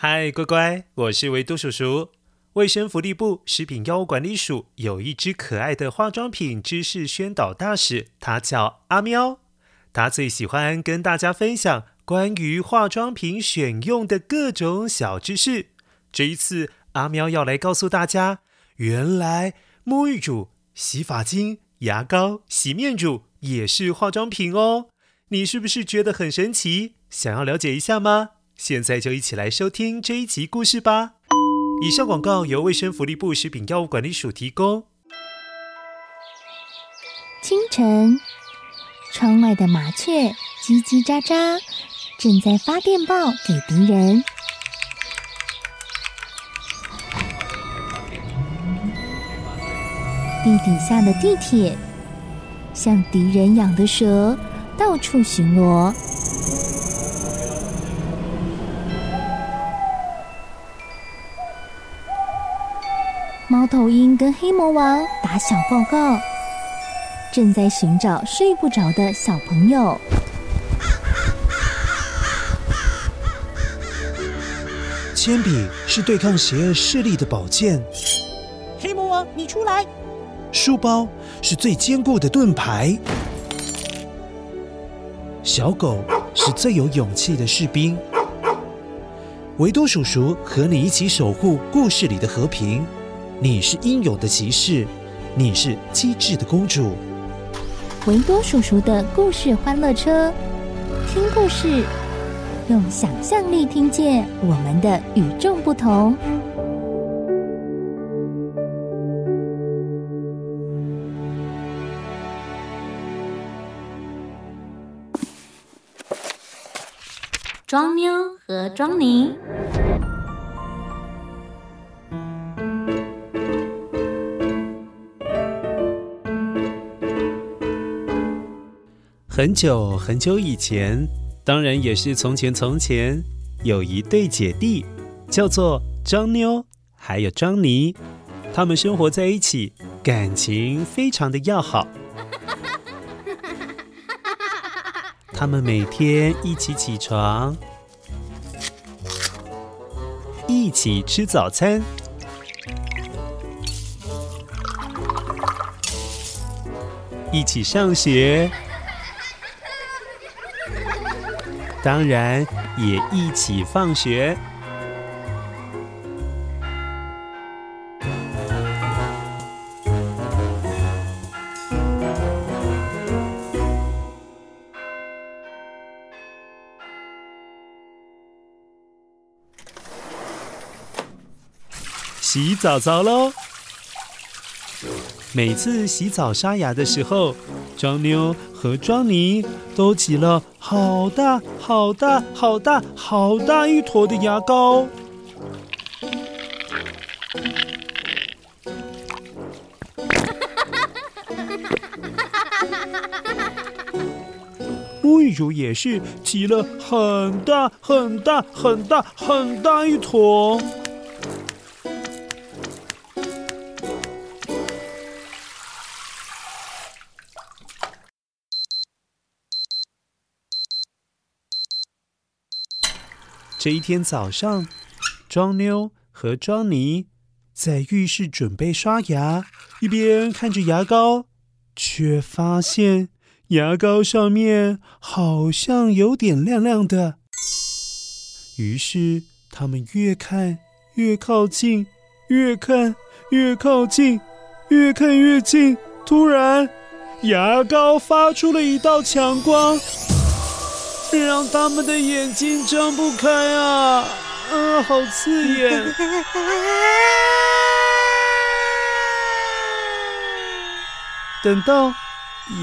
嗨，乖乖，我是维多叔叔。卫生福利部食品药物管理署有一只可爱的化妆品知识宣导大使，它叫阿喵。它最喜欢跟大家分享关于化妆品选用的各种小知识。这一次，阿喵要来告诉大家，原来沐浴乳、洗发精、牙膏、洗面乳也是化妆品哦。你是不是觉得很神奇？想要了解一下吗？现在就一起来收听这一集故事吧。以上广告由卫生福利部食品药物管理署提供。清晨，窗外的麻雀叽叽喳喳，正在发电报给敌人。地底下的地铁，像敌人养的蛇，到处巡逻。头鹰跟黑魔王打小报告，正在寻找睡不着的小朋友。铅笔是对抗邪恶势力的宝剑。黑魔王，你出来！书包是最坚固的盾牌。小狗是最有勇气的士兵。维多叔叔和你一起守护故事里的和平。你是英勇的骑士，你是机智的公主。维多叔叔的故事欢乐车，听故事，用想象力听见我们的与众不同。庄妞和庄尼。很久很久以前，当然也是从前从前，有一对姐弟，叫做张妞还有庄尼，他们生活在一起，感情非常的要好。他们每天一起起床，一起吃早餐，一起上学。当然也一起放学。洗澡澡喽！每次洗澡刷牙的时候，庄妞和庄尼都挤了好大好大好大好大一坨的牙膏。沐浴乳也是挤了很大很大很大很大一坨。这一天早上，庄妞和庄妮在浴室准备刷牙，一边看着牙膏，却发现牙膏上面好像有点亮亮的。于是他们越看越靠近，越看越靠近，越看越近。突然，牙膏发出了一道强光。让他们的眼睛睁不开啊！啊，好刺眼！等到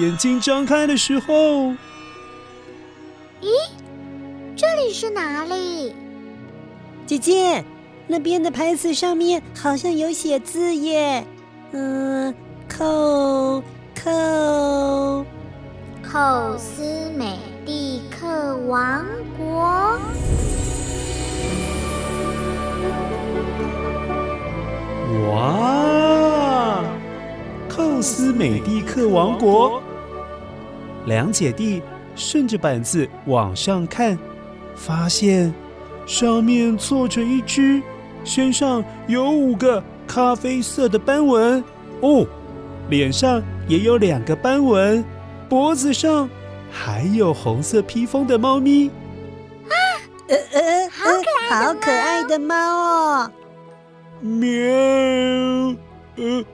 眼睛张开的时候，咦，这里是哪里？姐姐，那边的牌子上面好像有写字耶。嗯，寇寇寇斯美。王国，哇！寇斯美蒂克王国，两姐弟顺着板子往上看，发现上面错成一只，身上有五个咖啡色的斑纹。哦，脸上也有两个斑纹，脖子上还有红色披风的猫咪。啊，呃呃，好可爱，好可爱的猫哦！喵，呃，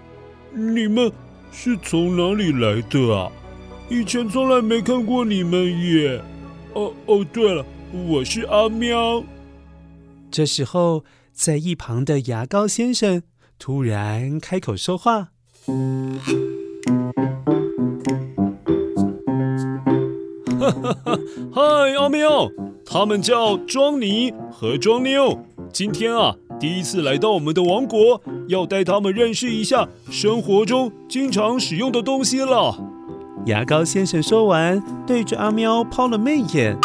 你们是从哪里来的啊？以前从来没看过你们耶。哦哦，对了，我是阿喵。这时候，在一旁的牙膏先生突然开口说话：“ 嗨，阿喵，他们叫庄尼和庄妞，今天啊，第一次来到我们的王国，要带他们认识一下生活中经常使用的东西了。”牙膏先生说完，对着阿喵抛了媚眼。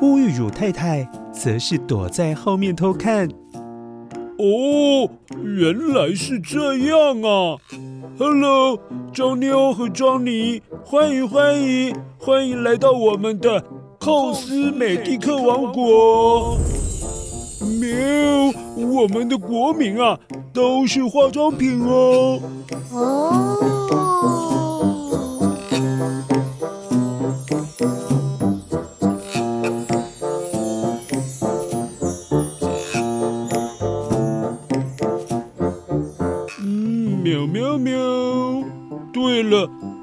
沐浴乳太太则是躲在后面偷看。哦，原来是这样啊！Hello，张妞和张妮，欢迎欢迎欢迎来到我们的寇斯美蒂克王国。喵，我们的国民啊，都是化妆品哦。哦。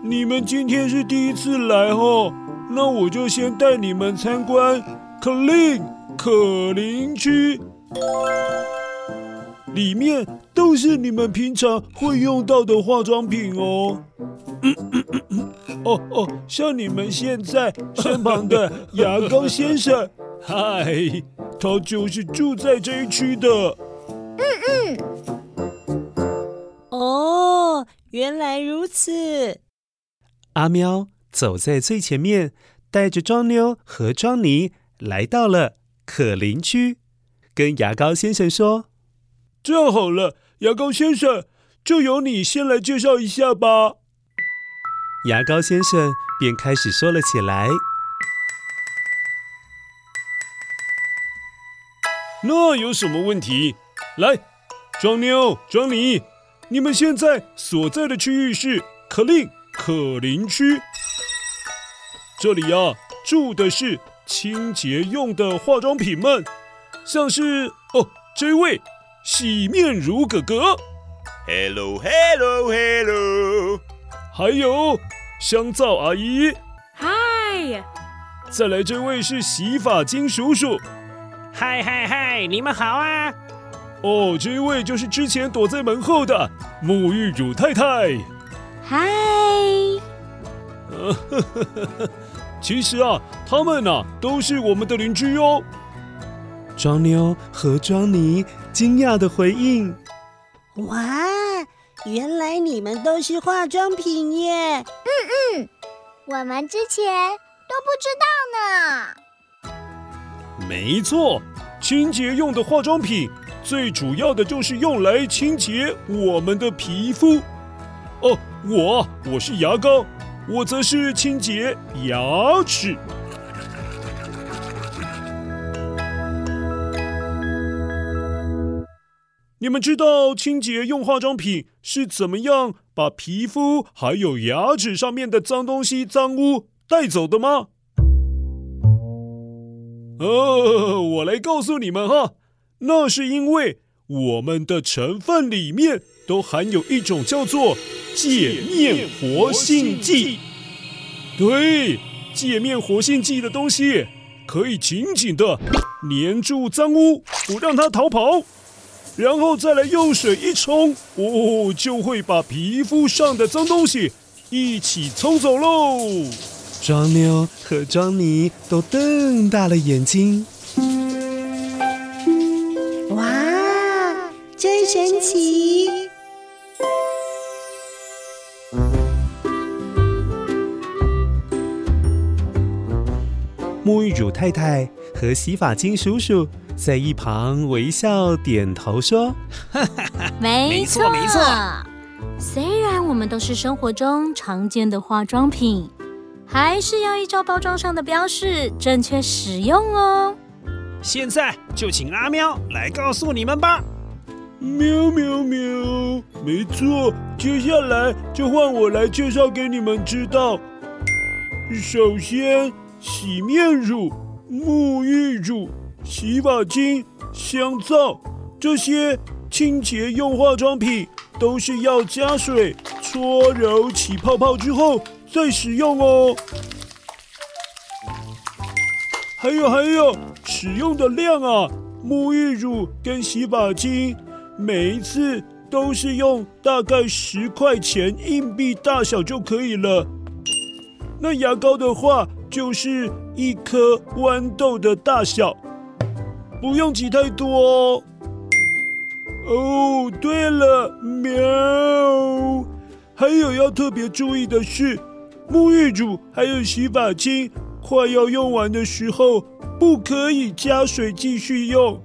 你们今天是第一次来哦，那我就先带你们参观 Clean 可林区，里面都是你们平常会用到的化妆品哦。嗯嗯嗯嗯、哦哦，像你们现在身旁的牙膏先生，嗨，他就是住在这一区的。嗯嗯。哦，原来如此。阿喵走在最前面，带着庄妞和庄妮来到了可林区，跟牙膏先生说：“这样好了，牙膏先生，就由你先来介绍一下吧。”牙膏先生便开始说了起来：“那有什么问题？来，庄妞、庄尼，你们现在所在的区域是 Clean。”可伶区，这里呀、啊、住的是清洁用的化妆品们，像是哦这位洗面乳哥哥，Hello Hello Hello，还有香皂阿姨，嗨，再来这位是洗发精叔叔，嗨嗨嗨，你们好啊，哦这位就是之前躲在门后的沐浴乳太太。嗨，呃，其实啊，他们呐都是我们的邻居哟。庄妞和庄妮惊讶的回应：“哇，原来你们都是化妆品耶！”嗯嗯，我们之前都不知道呢。没错，清洁用的化妆品最主要的就是用来清洁我们的皮肤。哦。我我是牙膏，我则是清洁牙齿。你们知道清洁用化妆品是怎么样把皮肤还有牙齿上面的脏东西、脏污带走的吗？哦，我来告诉你们哈，那是因为我们的成分里面都含有一种叫做。界面活性剂，对，界面活性剂的东西可以紧紧的粘住脏污，不让它逃跑，然后再来用水一冲，哦，就会把皮肤上的脏东西一起冲走喽。庄妞和庄尼都瞪大了眼睛，神奇！沐浴乳太太和洗发精叔叔在一旁微笑点头说：“没错，没错。虽然我们都是生活中常见的化妆品，还是要依照包装上的标示正确使用哦。现在就请阿喵来告诉你们吧。喵喵喵，没错，接下来就换我来介绍给你们知道。首先，洗面乳、沐浴乳、洗发精、香皂这些清洁用化妆品，都是要加水搓揉起泡泡之后再使用哦。还有还有，使用的量啊，沐浴乳跟洗发精。每一次都是用大概十块钱硬币大小就可以了。那牙膏的话，就是一颗豌豆的大小，不用挤太多哦。哦，对了，喵！还有要特别注意的是，沐浴乳还有洗发精快要用完的时候，不可以加水继续用。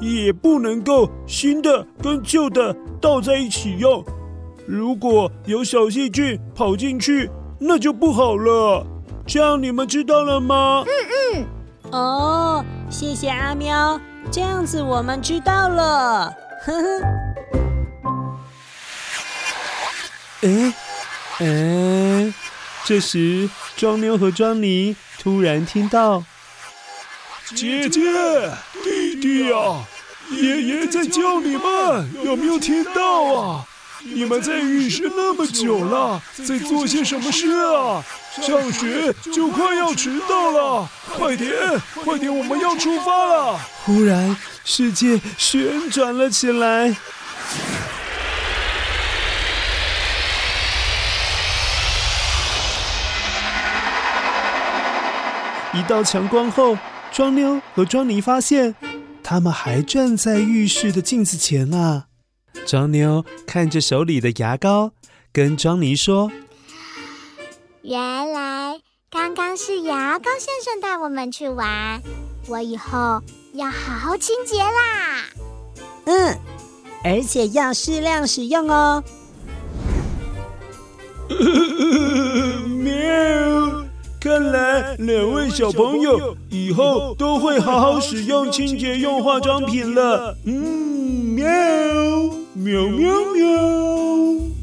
也不能够新的跟旧的倒在一起用，如果有小细菌跑进去，那就不好了。这样你们知道了吗？嗯嗯。哦，谢谢阿喵，这样子我们知道了。呵呵。哎哎，这时庄妞和庄尼突然听到。姐姐，弟弟啊，爷爷在叫你们，有没有听到啊？你们在浴室那么久了，在做些什么事啊？上学就快要迟到了，快点，快点，我们要出发了！忽然，世界旋转了起来，一道强光后。庄妞和庄妮发现，他们还站在浴室的镜子前啊。庄妞看着手里的牙膏，跟庄尼说：“原来刚刚是牙膏先生带我们去玩，我以后要好好清洁啦。”嗯，而且要适量使用哦。喵。看来两位小朋友以后都会好好使用清洁用化妆品了。嗯，喵，喵喵喵。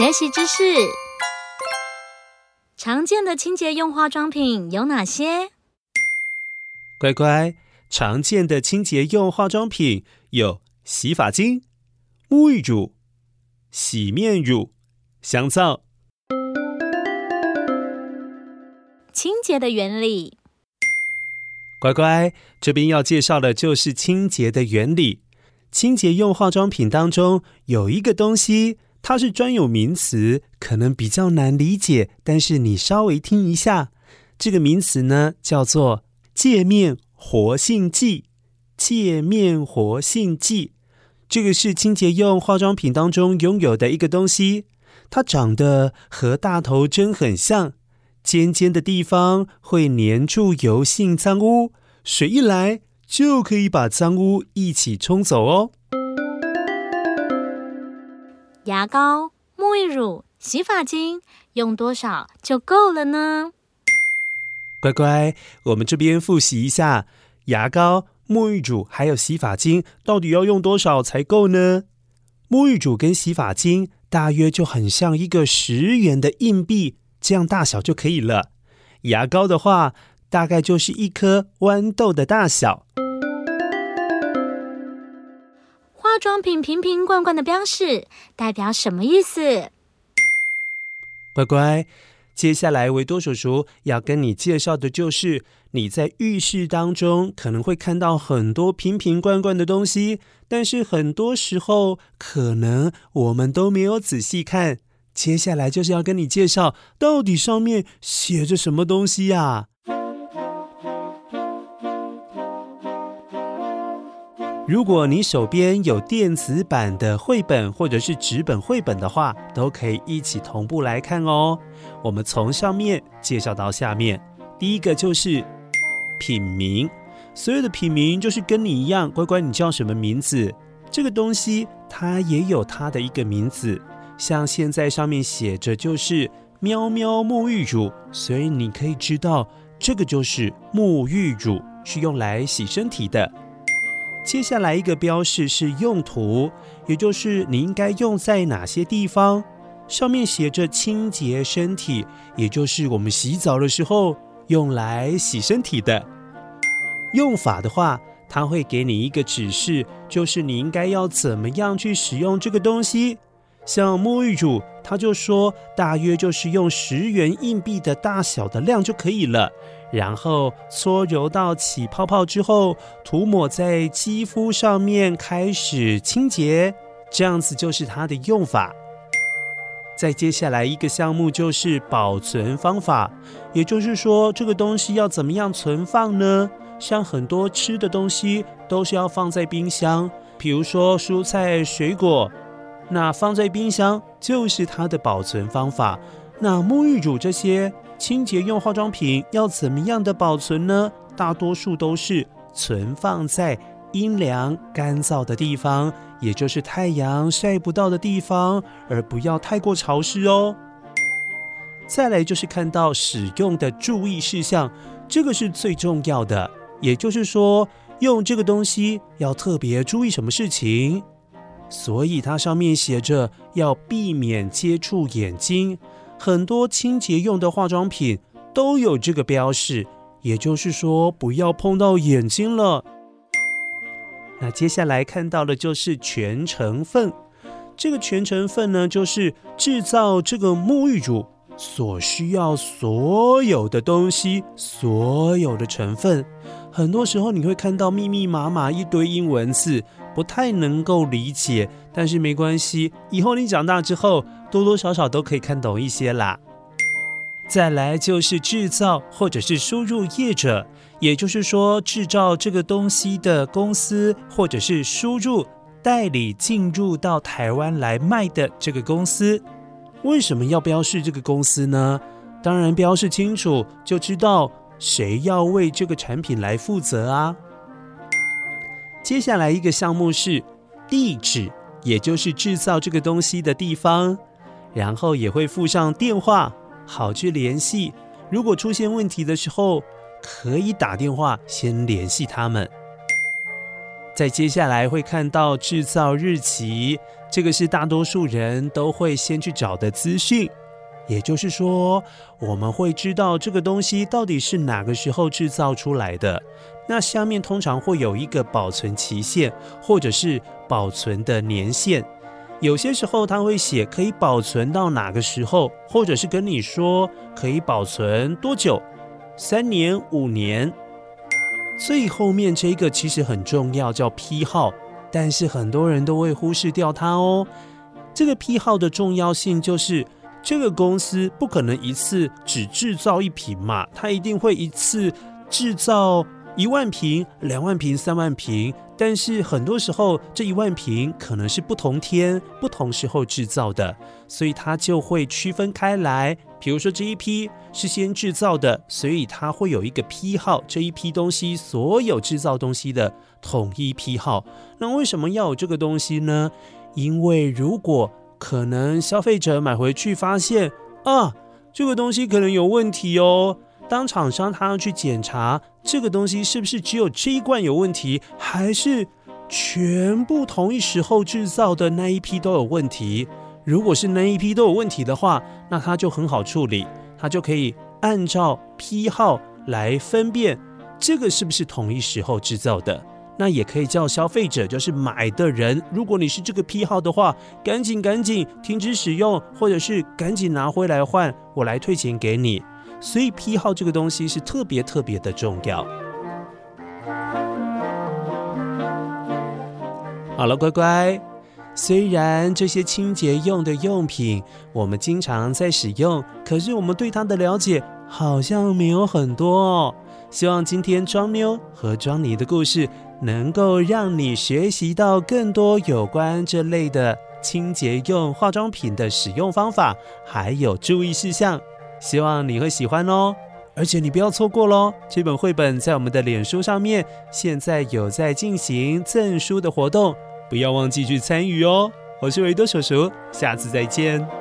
学习知识：常见的清洁用化妆品有哪些？乖乖，常见的清洁用化妆品有洗发精、沐浴乳、洗面乳、香皂。清洁的原理。乖乖，这边要介绍的就是清洁的原理。清洁用化妆品当中有一个东西。它是专有名词，可能比较难理解，但是你稍微听一下，这个名词呢叫做界面活性剂。界面活性剂，这个是清洁用化妆品当中拥有的一个东西，它长得和大头针很像，尖尖的地方会粘住油性脏污，水一来就可以把脏污一起冲走哦。牙膏、沐浴乳、洗发精用多少就够了呢？乖乖，我们这边复习一下：牙膏、沐浴乳还有洗发精到底要用多少才够呢？沐浴乳跟洗发精大约就很像一个十元的硬币这样大小就可以了。牙膏的话，大概就是一颗豌豆的大小。化妆品瓶瓶罐罐的标示代表什么意思？乖乖，接下来维多叔叔要跟你介绍的就是你在浴室当中可能会看到很多瓶瓶罐罐的东西，但是很多时候可能我们都没有仔细看。接下来就是要跟你介绍到底上面写着什么东西呀？如果你手边有电子版的绘本或者是纸本绘本的话，都可以一起同步来看哦。我们从上面介绍到下面，第一个就是品名，所有的品名就是跟你一样，乖乖，你叫什么名字？这个东西它也有它的一个名字，像现在上面写着就是喵喵沐浴乳，所以你可以知道这个就是沐浴乳，是用来洗身体的。接下来一个标示是用途，也就是你应该用在哪些地方。上面写着清洁身体，也就是我们洗澡的时候用来洗身体的。用法的话，它会给你一个指示，就是你应该要怎么样去使用这个东西。像沐浴乳，它就说大约就是用十元硬币的大小的量就可以了。然后搓揉到起泡泡之后，涂抹在肌肤上面开始清洁，这样子就是它的用法。再接下来一个项目就是保存方法，也就是说这个东西要怎么样存放呢？像很多吃的东西都是要放在冰箱，比如说蔬菜水果，那放在冰箱就是它的保存方法。那沐浴乳这些。清洁用化妆品要怎么样的保存呢？大多数都是存放在阴凉干燥的地方，也就是太阳晒不到的地方，而不要太过潮湿哦。再来就是看到使用的注意事项，这个是最重要的。也就是说，用这个东西要特别注意什么事情？所以它上面写着要避免接触眼睛。很多清洁用的化妆品都有这个标示，也就是说不要碰到眼睛了。那接下来看到的就是全成分，这个全成分呢，就是制造这个沐浴乳所需要所有的东西，所有的成分。很多时候你会看到密密麻麻一堆英文字，不太能够理解，但是没关系，以后你长大之后，多多少少都可以看懂一些啦。再来就是制造或者是输入业者，也就是说制造这个东西的公司，或者是输入代理进入到台湾来卖的这个公司。为什么要标示这个公司呢？当然标示清楚，就知道谁要为这个产品来负责啊。接下来一个项目是地址，也就是制造这个东西的地方。然后也会附上电话，好去联系。如果出现问题的时候，可以打电话先联系他们。在接下来会看到制造日期，这个是大多数人都会先去找的资讯。也就是说，我们会知道这个东西到底是哪个时候制造出来的。那下面通常会有一个保存期限，或者是保存的年限。有些时候他会写可以保存到哪个时候，或者是跟你说可以保存多久，三年、五年。最后面这个其实很重要，叫批号，但是很多人都会忽视掉它哦。这个批号的重要性就是，这个公司不可能一次只制造一瓶嘛，它一定会一次制造一万瓶、两万瓶、三万瓶。但是很多时候，这一万瓶可能是不同天、不同时候制造的，所以它就会区分开来。比如说这一批是先制造的，所以它会有一个批号。这一批东西，所有制造东西的统一批号。那为什么要有这个东西呢？因为如果可能消费者买回去发现啊，这个东西可能有问题哦。当厂商他要去检查这个东西是不是只有这一罐有问题，还是全部同一时候制造的那一批都有问题？如果是那一批都有问题的话，那他就很好处理，他就可以按照批号来分辨这个是不是同一时候制造的。那也可以叫消费者，就是买的人，如果你是这个批号的话，赶紧赶紧停止使用，或者是赶紧拿回来换，我来退钱给你。所以批号这个东西是特别特别的重要。好了，乖乖，虽然这些清洁用的用品我们经常在使用，可是我们对它的了解好像没有很多哦。希望今天庄妞和庄妮的故事能够让你学习到更多有关这类的清洁用化妆品的使用方法，还有注意事项。希望你会喜欢哦！而且你不要错过喽，这本绘本在我们的脸书上面现在有在进行赠书的活动，不要忘记去参与哦！我是维多叔叔，下次再见。